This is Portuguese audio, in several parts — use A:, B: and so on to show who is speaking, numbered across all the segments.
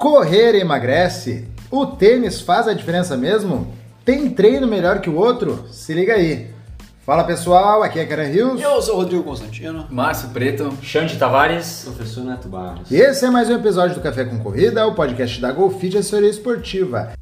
A: Correr emagrece? O tênis faz a diferença mesmo? Tem treino melhor que o outro? Se liga aí. Fala pessoal, aqui é Karen Rios.
B: Eu sou o Rodrigo Constantino.
C: Márcio Preto.
D: Xande Tavares.
C: Professor Neto Barros.
A: E esse é mais um episódio do Café com Corrida, o podcast da Golfit Assessoria Esportiva.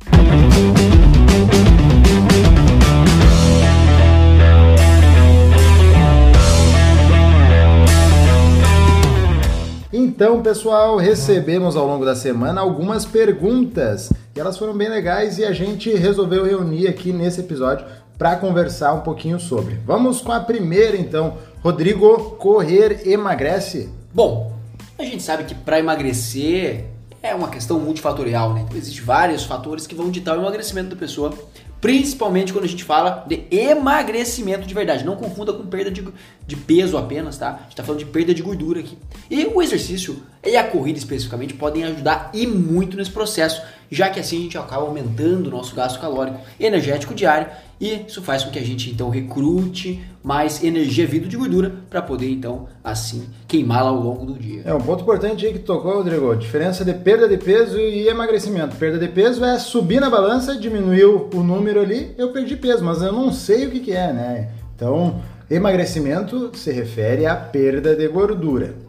A: Então, pessoal, recebemos ao longo da semana algumas perguntas e elas foram bem legais e a gente resolveu reunir aqui nesse episódio para conversar um pouquinho sobre. Vamos com a primeira, então. Rodrigo, correr emagrece?
B: Bom, a gente sabe que para emagrecer é uma questão multifatorial, né? Então, existem vários fatores que vão ditar o emagrecimento da pessoa, principalmente quando a gente fala de emagrecimento de verdade. Não confunda com perda de, de peso apenas, tá? A gente tá falando de perda de gordura aqui. E o exercício e a corrida especificamente podem ajudar e muito nesse processo, já que assim a gente acaba aumentando o nosso gasto calórico energético diário e isso faz com que a gente então recrute mais energia vida de gordura para poder então assim queimá-la ao longo do dia.
A: É um ponto importante aí que tocou, Rodrigo. Diferença de perda de peso e emagrecimento. Perda de peso é subir na balança, diminuiu o número ali, eu perdi peso, mas eu não sei o que, que é, né? Então, emagrecimento se refere à perda de gordura.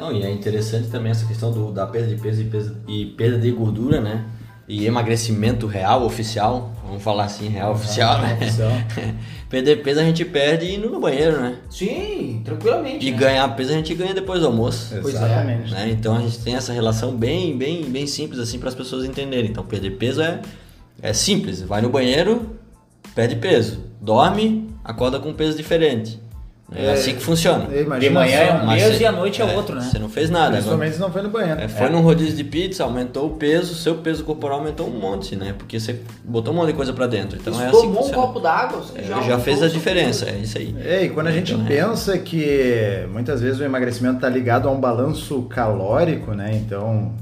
C: Não, e é interessante também essa questão do, da perda de peso e, peso e perda de gordura, né? E emagrecimento real, oficial, vamos falar assim, real, oficial, né?
A: oficial.
C: Perder peso a gente perde indo no banheiro, né?
B: Sim, tranquilamente.
C: E
B: né?
C: ganhar peso a gente ganha depois do almoço.
B: Pois é.
A: Exatamente.
C: Né? Então a gente tem essa relação bem, bem, bem simples assim para as pessoas entenderem. Então perder peso é, é simples. Vai no banheiro, perde peso. Dorme, acorda com um peso diferente. É,
A: É,
C: assim que funciona.
D: De manhã é um peso
C: você-
D: e à noite é,
C: é,
D: outro, né?
C: Você não fez nada. Agora,
A: Principalmente se não foi no banheiro.
C: é, foi num rodízio de pizza, aumentou o peso, seu peso corporal aumentou um monte, né? Porque você botou um monte de coisa pra dentro. Então
B: Você
C: é assim que
B: tomou um
C: funciona.
B: copo d'água, você
C: É,
B: já,
C: já fez a diferença, é isso aí.
A: É, e quando a gente
C: Então, é.
A: pensa que muitas vezes o emagrecimento está ligado a um balanço calórico, né? Então,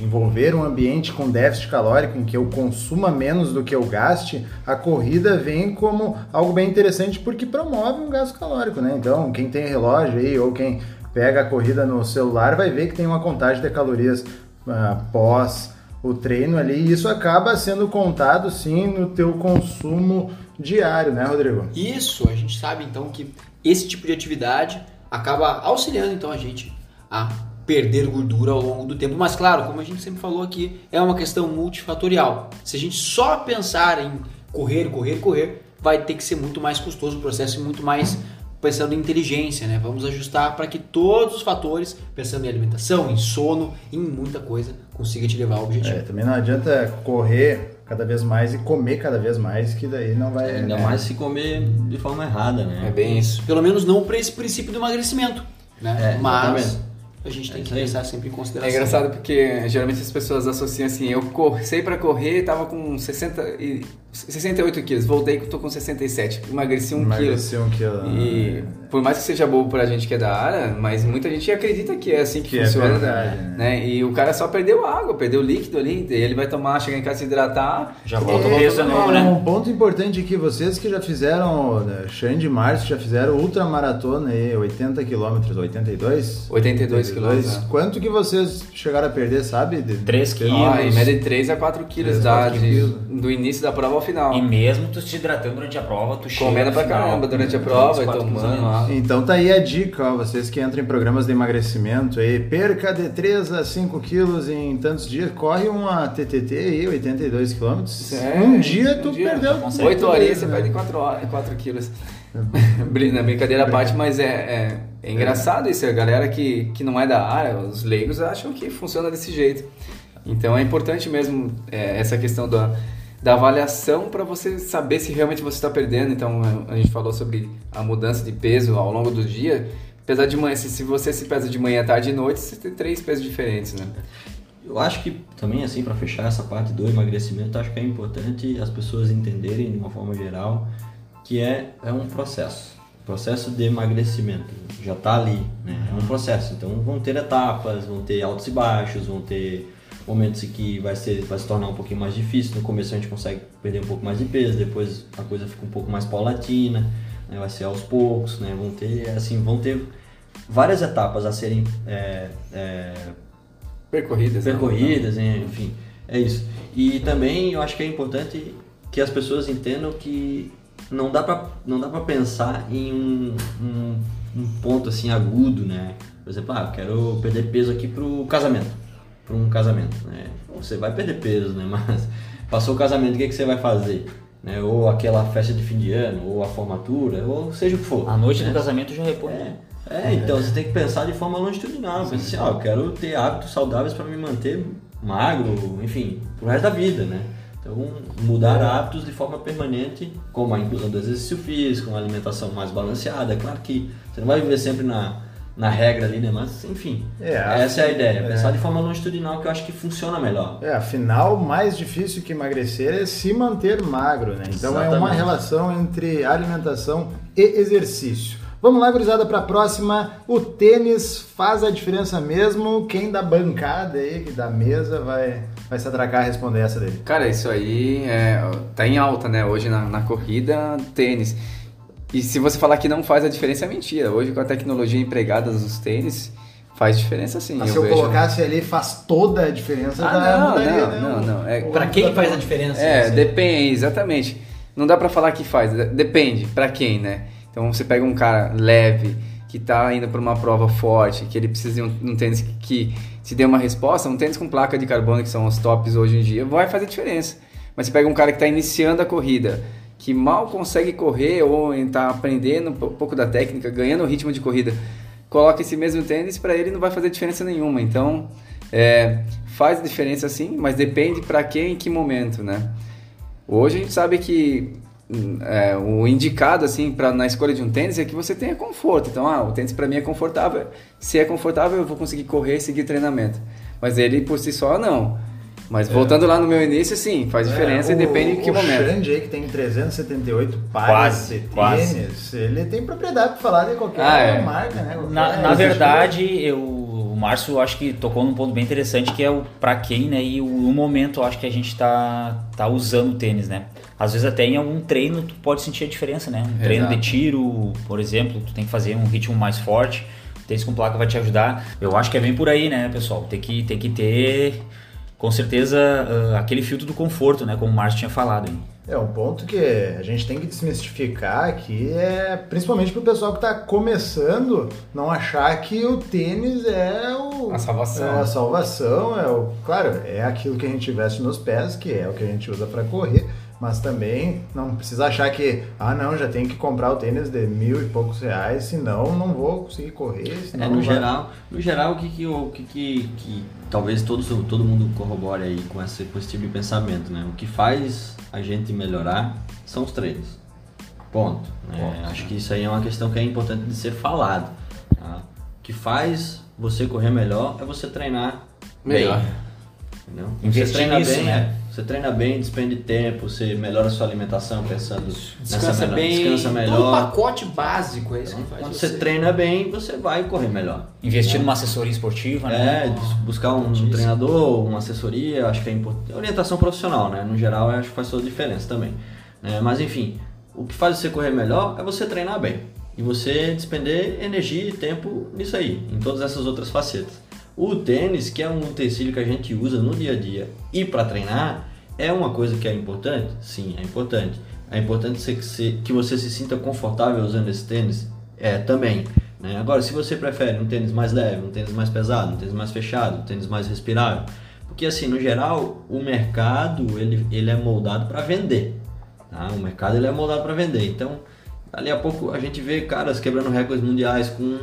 A: envolver um ambiente com déficit calórico em que eu consuma menos do que eu gaste, a corrida vem como algo bem interessante porque promove um gasto calórico, né? Então, quem tem relógio aí ou quem pega a corrida no celular vai ver que tem uma contagem de calorias ah, pós o treino ali e isso acaba sendo contado sim no teu consumo diário, né, Rodrigo?
B: Isso, a gente sabe então que esse tipo de atividade acaba auxiliando então a gente a perder gordura ao longo do tempo. Mas claro, como a gente sempre falou aqui, é uma questão multifatorial. Se a gente só pensar em correr, correr, correr, vai ter que ser muito mais custoso o processo e muito mais pensando em inteligência, né? Vamos ajustar para que todos os fatores, pensando em alimentação, em sono, em muita coisa, consiga te levar ao objetivo.
A: É, também não adianta correr cada vez mais e comer cada vez mais, que daí não vai.
C: Ainda
A: né?
C: mais se comer de forma errada, né?
B: É bem isso. Pelo menos não para esse princípio do emagrecimento, né?
C: É,
B: Mas
C: exatamente.
B: A gente tem
C: É
B: que pensar sempre em consideração.
E: É engraçado porque geralmente as pessoas associam assim, eu comecei pra correr, tava com 60 e 68 quilos, voltei que tô com 67, emagreci um quilo.
A: Emagreci um quilo.
E: E por mais que seja bobo pra gente que é da área, mas muita gente acredita que é assim que,
A: Que é
E: funciona.
A: verdade, né?
E: né? E o cara só perdeu água, perdeu líquido ali, e ele vai tomar, chegar em casa se hidratar.
D: Já volta o
E: É,
D: peso novo, né?
A: Um ponto importante aqui, vocês que já fizeram, né, Xande e Márcio já fizeram ultramaratona aí, 80 quilômetros, 82?
E: 82 quilômetros, né?
A: Quanto que vocês chegaram a perder, sabe? De-
D: 3 quilos.
E: Ah, em média de 3 a 4 quilos,
A: 3 a
E: da,
A: 4
E: de-
A: quilos.
E: do início da prova ao final.
D: E mesmo tu se hidratando durante a prova, tu chega
E: Comendo pra
D: final
E: caramba durante a prova e
D: quilos
E: tomando lá.
A: Então tá aí a dica, ó, vocês que entram em programas de emagrecimento aí, perca de 3 a 5 quilos em tantos dias, corre uma TTT aí, 82 quilômetros.
E: É,
A: um dia tu
E: um dia,
A: perdeu.
D: já consegue.
E: 8
A: tudo
E: horinhas
A: isso,
E: você
A: né?
E: perde 4, horas, 4 quilos. Brincadeira à parte, mas é, é, é engraçado isso. A galera que, que não é da área, os leigos, acham que funciona desse jeito. Então é importante mesmo é, essa questão da, da avaliação para você saber se realmente você está perdendo. Então a gente falou sobre a mudança de peso ao longo do dia. Apesar de manhã, se, se você se pesa de manhã, tarde e noite, você tem três pesos diferentes, né?
C: Eu acho que também, assim, para fechar essa parte do emagrecimento, acho que é importante as pessoas entenderem, de uma forma geral, que é, é um processo. Processo de emagrecimento. Já está ali, né? É um processo. Então vão ter etapas, vão ter altos e baixos, vão ter momentos em que vai, ser, vai se tornar um pouquinho mais difícil. No começo a gente consegue perder um pouco mais de peso, depois a coisa fica um pouco mais paulatina, né? vai ser aos poucos, né? Vão ter, assim, vão ter várias etapas a serem é, é,
E: Percorridas. né?
C: percorridas, enfim, é isso. E também eu acho que é importante que as pessoas entendam que não dá pra, não dá pra pensar em um, um, um ponto assim agudo, né? Por exemplo, ah, eu quero perder peso aqui pro casamento, para um casamento, né? Você vai perder peso, né? Mas passou o casamento, o que, que você vai fazer? Né? Ou aquela festa de fim de ano, ou a formatura, ou seja o que for.
D: A noite
C: né?
D: do casamento já repõe.
C: É, é, então você tem que pensar de forma longitudinal. Pensa assim, ó, eu quero ter hábitos saudáveis para me manter magro, enfim, pro resto da vida, né? Então, mudar hábitos de forma permanente, como a inclusão do exercício físico, uma alimentação mais balanceada. É claro que você não vai viver sempre na, na regra ali, né? Mas, enfim,
A: É,
C: essa é a ideia.
A: é.
C: Pensar de forma longitudinal que eu acho que funciona melhor.
A: É, afinal, mais difícil que emagrecer é se manter magro, né? Então é uma
C: Exatamente.
A: relação entre alimentação e exercício. Vamos lá, gurizada, para a próxima. O tênis faz a diferença mesmo? Quem da bancada aí, que da mesa, vai, vai se atracar a responder essa dele.
E: Cara, isso aí é, tá em alta, né? Hoje na, na corrida, tênis. E se você falar que não faz a diferença, é mentira. Hoje com a tecnologia empregada nos tênis, faz diferença sim.
A: Mas se eu
E: vejo.
A: colocasse ali, faz toda a diferença,
E: Ah,
A: já
E: não,
A: mudaria,
E: não,
A: né?
E: não, não. É,
B: Pra quem faz a diferença?
E: É,
B: Assim?
E: depende, exatamente. Não dá pra falar que faz, de- depende pra quem, né? Então você pega um cara leve, que tá indo pra uma prova forte, que ele precisa de um, um tênis que, que te dê uma resposta, um tênis com placa de carbono, que são os tops hoje em dia, vai fazer diferença. Mas você pega um cara que tá iniciando a corrida, que mal consegue correr ou tá aprendendo um po- pouco da técnica, ganhando o ritmo de corrida, coloca esse mesmo tênis, pra ele não vai fazer diferença nenhuma. Então, é, faz diferença sim, mas depende pra quem e em que momento, né? Hoje a gente sabe que é, o indicado assim para na escolha de um tênis é que você tenha conforto. Então, ah, o tênis para mim é confortável. Se é confortável, eu vou conseguir correr e seguir treinamento. Mas ele por si só não. Mas voltando lá no meu início, sim, faz diferença
A: É,
E: e depende de que
A: o
E: momento.
A: Xande aí, que tem 378 pares
D: Quase,
A: de
D: quase.
A: tênis, ele tem propriedade para falar de qualquer
E: Ah, é.
A: marca, né? Qualquer-
D: Na, na verdade, eu, o Márcio eu acho que tocou num ponto bem interessante que é o pra quem, né? E o, o momento eu acho que a gente tá, tá usando o tênis, né? Às vezes até em algum treino tu pode sentir a diferença, né? Um treino de
E: Exato.
D: tiro, por exemplo, tu tem que fazer um ritmo mais forte, o tênis com placa vai te ajudar. Eu acho que é bem por aí, né, pessoal? Tem que, tem que ter, com certeza, ah, aquele filtro do conforto, né? Como o Márcio tinha falado. Hein?
A: É um ponto que a gente tem que desmistificar aqui, é principalmente pro pessoal que tá começando não achar que o tênis é o
E: A salvação.
A: É a salvação, é o, claro, é aquilo que a gente veste nos pés, que é o que a gente usa para correr, mas também não precisa achar que, ah não, já tem que comprar o tênis de mil e poucos reais, senão não vou conseguir correr. Senão
C: É, no
A: vai-
C: geral, no geral, o que que, o que, que, que talvez todos, todo mundo corrobore aí com esse, com esse tipo de pensamento, né? O que faz a gente melhorar são os treinos. Ponto. né? Acho que isso aí é uma questão que é importante de ser falado. tá? O que faz você correr melhor é você treinar
E: Melhor.
C: bem. Entendeu?
D: Investir
C: você treina
D: nisso,
C: bem,
D: né?
C: É. Você treina bem, despende tempo, você melhora a sua alimentação pensando
B: Descansa
C: nessa melhor,
B: bem.
C: descansa
B: Todo
C: melhor.
B: pacote básico é isso que faz
C: Quando você treina bem, você vai correr melhor.
D: Investir numa assessoria esportiva, né?
C: É, bus- buscar um
D: Importantíssimo.
C: treinador, uma assessoria, acho que é importante. Orientação profissional, né? No geral, eu acho que faz toda a diferença também. né? mas enfim, o que faz você correr melhor é você treinar bem. E você despender energia e tempo nisso aí, em todas essas outras facetas. O tênis, que é um utensílio que a gente usa no dia a dia e para treinar, é uma coisa que é importante? Sim, é importante. É importante que você- se sinta confortável usando esse tênis? É, também. né? Agora, se você prefere um tênis mais leve, um tênis mais pesado, um tênis mais fechado, um tênis mais respirável, porque assim, no geral, o mercado ele, ele é moldado para vender. Tá? O mercado ele é moldado para vender. Então, ali a pouco a gente vê caras quebrando recordes mundiais com,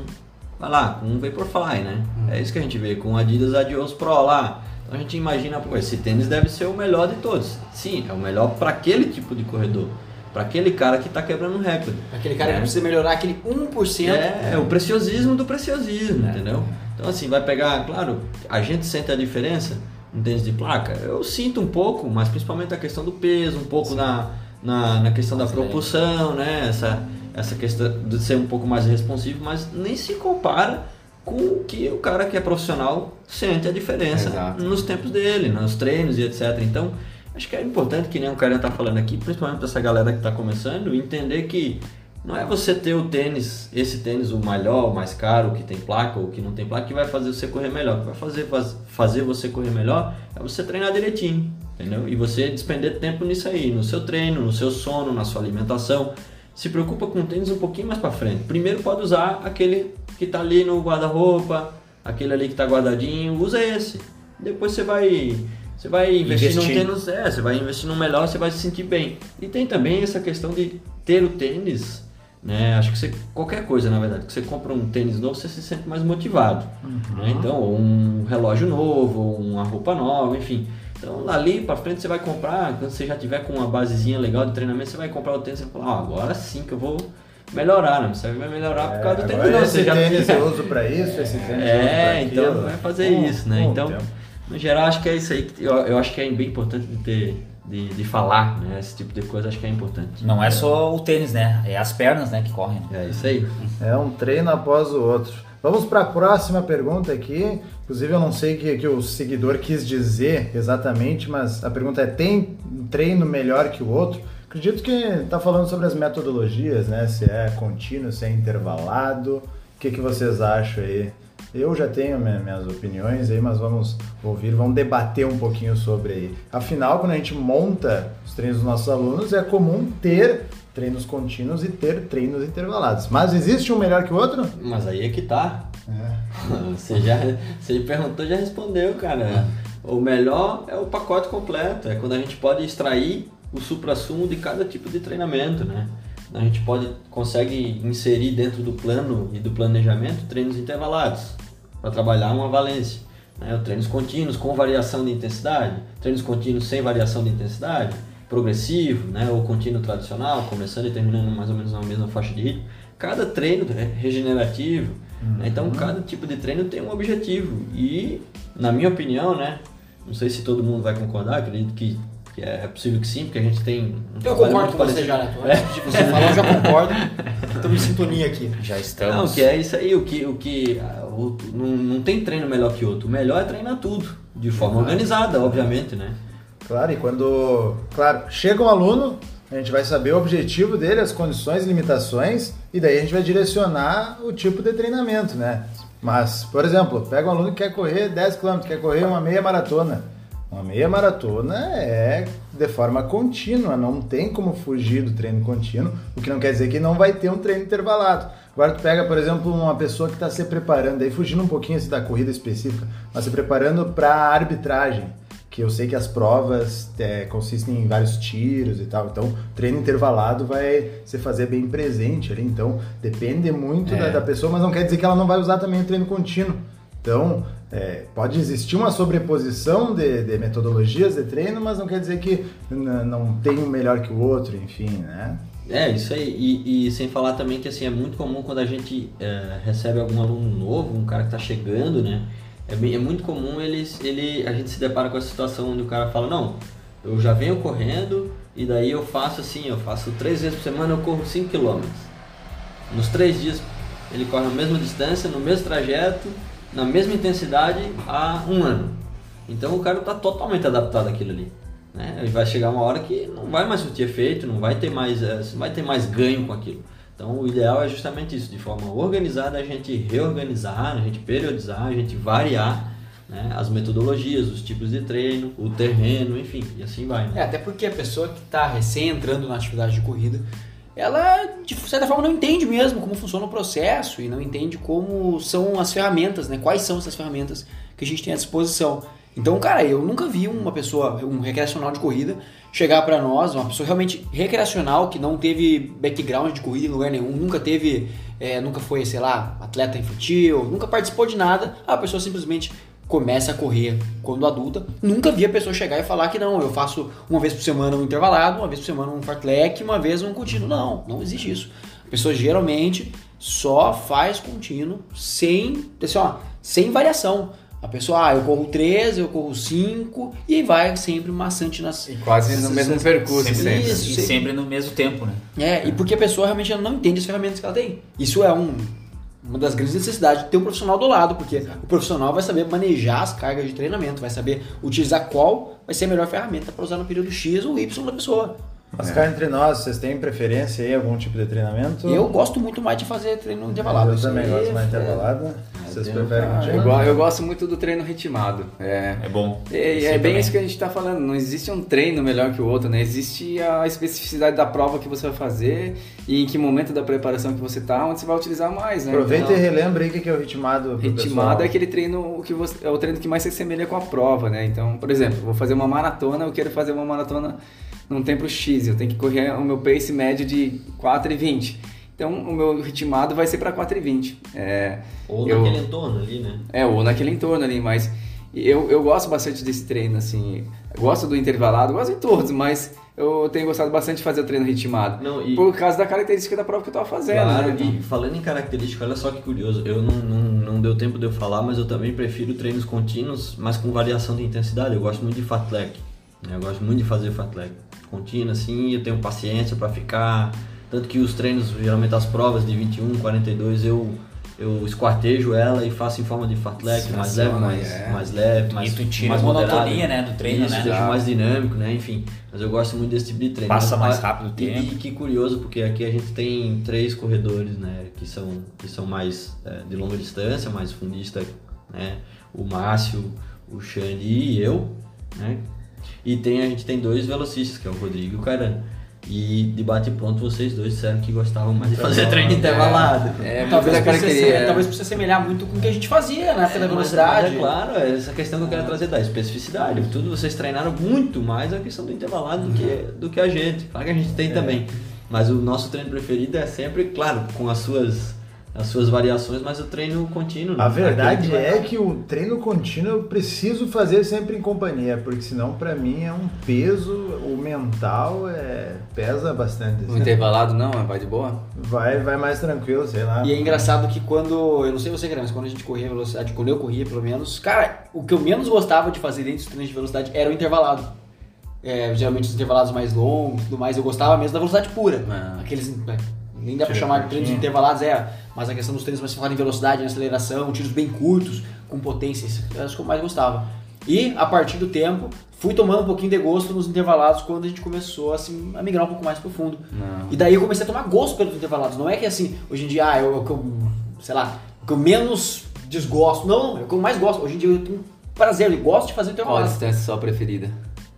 C: vai lá, com um Vaporfly, né? É isso que a gente vê, com o Adidas Adios Pro lá. Então a gente imagina, pô, esse tênis deve ser o melhor de todos. Sim, é o melhor para aquele tipo de corredor, para aquele cara que está quebrando um recorde.
B: Aquele cara
C: É.
B: que precisa melhorar aquele 1%.
C: É, é o preciosismo do preciosismo, entendeu? Então assim, vai pegar, claro, a gente sente a diferença no tênis de placa. Eu sinto um pouco, mas principalmente a questão do peso, um pouco na, na, na questão da propulsão, né? Essa, essa questão de ser um pouco mais responsivo, mas nem se compara com o que o cara que é profissional sente a diferença
E: Exato.
C: nos tempos dele, nos treinos e etc. Então, acho que é importante, que nem o cara está falando aqui, principalmente para essa galera que está começando, entender que Não é você ter o tênis, esse tênis o melhor, o mais caro, o que tem placa ou o que não tem placa, que vai fazer você correr melhor. O que vai fazer, faz, fazer você correr melhor é você treinar direitinho, entendeu? E você despender tempo nisso aí, no seu treino, no seu sono, na sua alimentação. Se preocupa com o tênis um pouquinho mais para frente. Primeiro pode usar aquele que está ali no guarda-roupa, aquele ali que está guardadinho, usa esse. Depois você vai você vai investir, investir. num tênis, é, você vai investir no melhor, você vai se sentir bem. E tem também essa questão de ter o tênis né? Acho que você, qualquer coisa, na verdade, que você compra um tênis novo, você se sente mais motivado. Uhum. Né? Então, um relógio novo, uma roupa nova, enfim. Então, ali para frente você vai comprar, quando você já tiver com uma basezinha legal de treinamento, você vai comprar o tênis e vai falar, ah, agora sim que eu vou melhorar, né? Você vai melhorar por causa do
A: tênis
C: novo.
A: Esse
C: já...
A: tênis eu uso para isso, esse tênis
C: É, então vai fazer isso, né? então, no geral, acho que é isso aí. Que eu, eu acho que é bem importante de ter de, de falar, né? Esse tipo de coisa acho que é importante.
D: Não é só o tênis, né? É as pernas, né, que correm.
C: É isso aí.
A: É um treino após o outro. Vamos para a próxima pergunta aqui. Inclusive, eu não sei o que, que o seguidor quis dizer exatamente, mas a pergunta é: tem treino melhor que o outro? Acredito que está falando sobre as metodologias, né? Se é contínuo, se é intervalado. O que, que vocês acham aí? Eu já tenho minhas opiniões aí, mas vamos ouvir, vamos debater um pouquinho sobre aí. Afinal, quando a gente monta os treinos dos nossos alunos, é comum ter treinos contínuos e ter treinos intervalados. Mas existe um melhor que o outro?
C: Mas aí é que tá. Você já você perguntou, já respondeu, cara. É. O melhor é o pacote completo, é quando a gente pode extrair o supra-sumo de cada tipo de treinamento, né? A gente pode consegue inserir dentro do plano e do planejamento treinos intervalados para trabalhar uma valência. Né? Treinos contínuos com variação de intensidade, treinos contínuos sem variação de intensidade, progressivo, né? ou contínuo tradicional, começando e terminando mais ou menos na mesma faixa de ritmo. Cada treino é regenerativo, uhum. né? então cada tipo de treino tem um objetivo e, na minha opinião, né? não sei se todo mundo vai concordar, acredito que que é possível que sim, porque a gente tem.
B: Um eu concordo com você já, né? É. De você falar, eu já concordo. Estamos em sintonia aqui.
C: Já estamos. Não, que é isso aí, o que. O que o, não, não tem treino melhor que outro. O melhor é treinar tudo, de forma organizada, obviamente, né?
A: Claro, e quando. Claro, chega um aluno, a gente vai saber o objetivo dele, as condições e limitações, e daí a gente vai direcionar o tipo de treinamento, né? Mas, por exemplo, pega um aluno que quer correr 10 km, quer correr uma meia maratona. Uma meia maratona é de forma contínua, não tem como fugir do treino contínuo, o que não quer dizer que não vai ter um treino intervalado. Agora tu pega, por exemplo, uma pessoa que está se preparando, aí fugindo um pouquinho assim, da corrida específica, mas se preparando para arbitragem, que eu sei que as provas é, consistem em vários tiros e tal, então treino intervalado vai se fazer bem presente ali, então depende muito é. da, da pessoa, mas não quer dizer que ela não vai usar também o treino contínuo. Então, é, pode existir uma sobreposição de, de, metodologias de treino, mas não quer dizer que não tem um melhor que o outro, enfim, né?
C: É, isso aí. E, e, sem falar também que assim, é muito comum quando a gente é, recebe algum aluno novo, um cara que está chegando, né? É, bem, é muito comum eles, ele, a gente se depara com a situação onde o cara fala, não, eu já venho correndo e daí eu faço assim, eu faço três vezes por semana, eu corro 5 km. Nos três dias ele corre a mesma distância, no mesmo trajeto, na mesma intensidade há um ano. Então o cara está totalmente adaptado àquilo ali. Né? E vai chegar uma hora que não vai mais surtir efeito, não vai ter mais, eh, vai ter mais ganho com aquilo. Então o ideal é justamente isso, de forma organizada a gente reorganizar, a gente periodizar, a gente variar né, as metodologias, os tipos de treino, o terreno, enfim, e assim vai. Né?
B: É, até porque a pessoa que está recém entrando na atividade de corrida, ela de certa forma não entende mesmo como funciona o processo e não entende como são as ferramentas, né? Quais são essas ferramentas que a gente tem à disposição. Então, cara, eu nunca vi uma pessoa, um recreacional de corrida, chegar para nós, uma pessoa realmente recreacional que não teve background de corrida em lugar nenhum, nunca teve, é, nunca foi, sei lá, atleta infantil, nunca participou de nada, a pessoa simplesmente começa a correr quando adulta, nunca vi a pessoa chegar e falar que não, eu faço uma vez por semana um intervalado, uma vez por semana um fartlek, uma vez um contínuo. Não, não existe isso. A pessoa geralmente só faz contínuo sem, assim, ó, sem variação. A pessoa, ah, eu corro 13, eu corro 5 e vai sempre maçante nas.
E: E quase no mesmo percurso,
D: sempre. sempre. Isso, e sempre no mesmo tempo, né?
B: É, e porque a pessoa realmente não entende as ferramentas que ela tem. Isso é um uma das grandes necessidades de ter um profissional do lado, porque Exato. o profissional vai saber manejar as cargas de treinamento, vai saber utilizar qual vai ser a melhor ferramenta para usar no período X ou Y da pessoa.
A: Mas cá entre nós, vocês têm preferência aí, algum tipo de treinamento?
B: Eu gosto muito mais de fazer treino intervalado.
A: Eu também gosto mais
B: é-
A: intervalado. Vocês
C: eu-
A: preferem
E: Ah, eu, go- eu gosto muito do treino ritmado. É,
D: É bom.
E: É, é bem
D: também.
E: isso que a gente está falando. Não existe um treino melhor que o outro, né? Existe a especificidade da prova que você vai fazer e em que momento da preparação que você tá, onde você vai utilizar mais, né?
A: Aproveita
E: Então,
A: e relembra aí o que que é o ritmado.
E: Ritmado
A: pessoal.
E: é aquele treino que você, é o treino que mais se assemelha com a prova, né? Então, por exemplo, vou fazer uma maratona, eu quero fazer uma maratona num tempo X, eu tenho que correr o meu pace médio de 4,20. Então, o meu ritmado vai ser para 4,20. É,
C: Ou
E: eu-
C: naquele entorno ali, né?
E: é, ou naquele entorno ali, mas eu, eu gosto bastante desse treino, assim. Gosto do intervalado, gosto de todos, mas eu tenho gostado bastante de fazer o treino ritmado.
C: Não, e-
E: Por causa da característica da prova que eu tava fazendo,
C: Claro,
E: né?
C: E falando em característica, olha só que curioso, eu não, não, não deu tempo de eu falar, mas eu também prefiro treinos contínuos, mas com variação de intensidade. Eu gosto muito de fartlek, né? Eu gosto muito de fazer fartlek contínuo, assim, eu tenho paciência para ficar, tanto que os treinos, geralmente as provas de 21, 42, eu, eu esquartejo ela e faço em forma de fartlek, mais leve, mais,
E: é.
C: mais leve, mais
D: tu tira
C: mais
D: a monotonia, né, do treino,
C: Isso,
D: né?
C: deixa mais dinâmico, né, enfim. Mas eu gosto muito desse tipo de treino.
D: Passa
C: Mas,
D: mais rápido o
C: e-
D: tempo.
C: E, que curioso, porque aqui a gente tem três corredores, né, que são, que são mais é, de longa distância, mais fundista, né, o Márcio, o Xande e eu, né, e tem, a gente tem dois velocistas, que é o Rodrigo e o Caran. E de bate pronto vocês dois disseram que gostavam mais de fazer treino intervalado.
E: É,
B: Talvez
E: a
B: precise,
E: característica.
B: se- talvez precise semelhar muito com o que a gente fazia na época da
C: Mas-
B: velocidade.
C: mas É claro, é essa questão que eu quero trazer da especificidade. Tudo vocês treinaram muito mais a questão do intervalado do que, do que a gente. Claro que a gente tem também. Mas o nosso treino preferido é sempre, claro, com as suas, as suas variações, mas o treino contínuo.
A: A verdade
C: Aquele
A: é
C: vai-
A: que o treino contínuo eu preciso fazer sempre em companhia, porque senão pra mim é um peso, o mental é, pesa bastante. Assim.
E: intervalado não, vai de boa?
A: Vai, vai mais tranquilo, sei lá.
B: E é engraçado que quando, eu não sei você, cara, mas quando a gente corria velocidade, quando eu corria pelo menos, cara, o que eu menos gostava de fazer dentro dos treinos de velocidade era o intervalado. É, geralmente os intervalados mais longos e tudo mais, eu gostava mesmo da velocidade pura.
E: Ah.
B: Aqueles, é, nem dá pra
A: Tiro
B: chamar de treinos intervalados, é, mas a questão dos treinos mais falaram em velocidade, em aceleração, tiros bem curtos, com potência, isso é as que eu mais gostava. E, a partir do tempo, fui tomando um pouquinho de gosto nos intervalados quando a gente começou assim, a migrar um pouco mais profundo.
E: Não.
B: E daí eu comecei a tomar gosto pelos intervalados. Não é que assim, hoje em dia, ah, eu, eu, sei lá, que eu menos desgosto. Não, é o que eu mais gosto. Hoje em dia eu tenho prazer, eu gosto de fazer
E: Qual a distância sua preferida?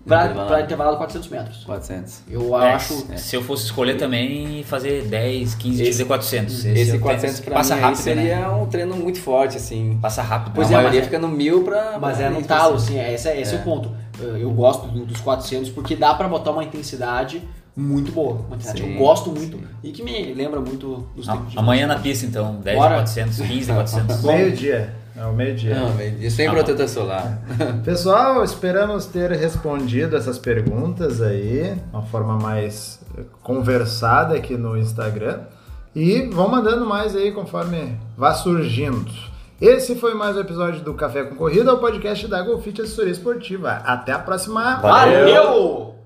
B: Pra, pra intervalado 400 metros.
E: 400.
B: Eu
D: É,
B: acho.
D: Se eu fosse escolher também, fazer 10, 15
E: Esse-
D: de 400.
E: Esse,
D: eu
E: 400
D: penso-
E: pra
D: passa
E: mim
D: rápido,
E: aí seria
D: né?
E: um treino muito forte, assim.
D: Passa rápido.
B: Pois
E: a
B: é,
E: maioria
B: mas é-
E: fica no mil pra...
B: Mas
E: pra
B: é no talo,
E: assim.
B: é, esse, é, esse é.
E: É.
B: o ponto. Eu eu gosto do- dos 400 porque dá pra botar uma intensidade muito boa. Uma intensidade
E: Sim,
B: eu gosto muito
E: sim.
B: e que me lembra muito dos
D: A-
B: tempos de
D: Amanhã na pista, então. 10
B: Bora.
D: de 400, 15 de 400.
A: Meio-dia. É o meio-dia.
E: Não, mas sem
D: Tá
E: protetor solar.
A: Pessoal, esperamos ter respondido essas perguntas aí, de uma forma mais eh, conversada aqui no Instagram. E vão mandando mais aí conforme vá surgindo. Esse foi mais um episódio do Café com Corrida, o podcast da Golfit Assessoria Esportiva. Até a próxima.
B: Valeu!